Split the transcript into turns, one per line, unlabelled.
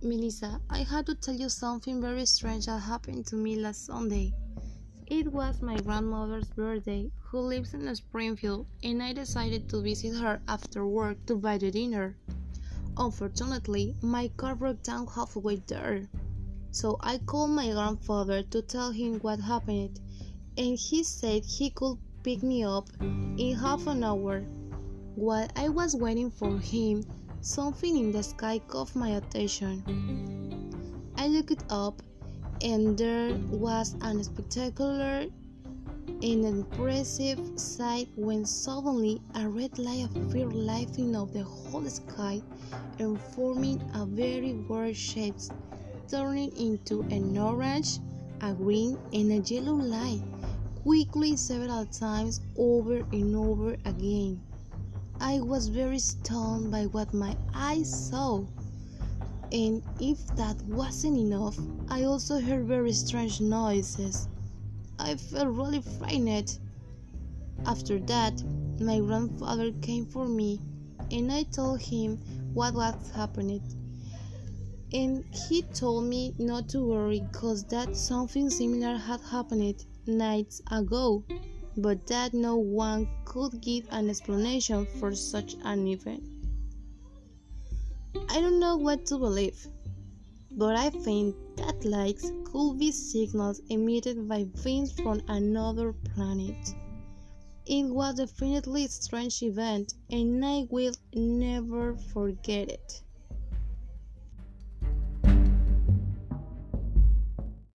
Melissa, I had to tell you something very strange that happened to me last Sunday. It was my grandmother's birthday, who lives in Springfield, and I decided to visit her after work to buy the dinner. Unfortunately, my car broke down halfway there, so I called my grandfather to tell him what happened, and he said he could pick me up in half an hour. While I was waiting for him, something in the sky caught my attention. I looked up, and there was an spectacular and impressive sight when suddenly a red light appeared lighting up the whole sky and forming a very weird shapes, turning into an orange, a green, and a yellow light quickly several times over and over again. I was very stunned by what my eyes saw. And if that wasn't enough, I also heard very strange noises. I felt really frightened. After that, my grandfather came for me and I told him what was happening. And he told me not to worry because that something similar had happened nights ago but that no one could give an explanation for such an event. I don't know what to believe, but I think that lights could be signals emitted by beings from another planet. It was definitely a strange event, and I will never forget it.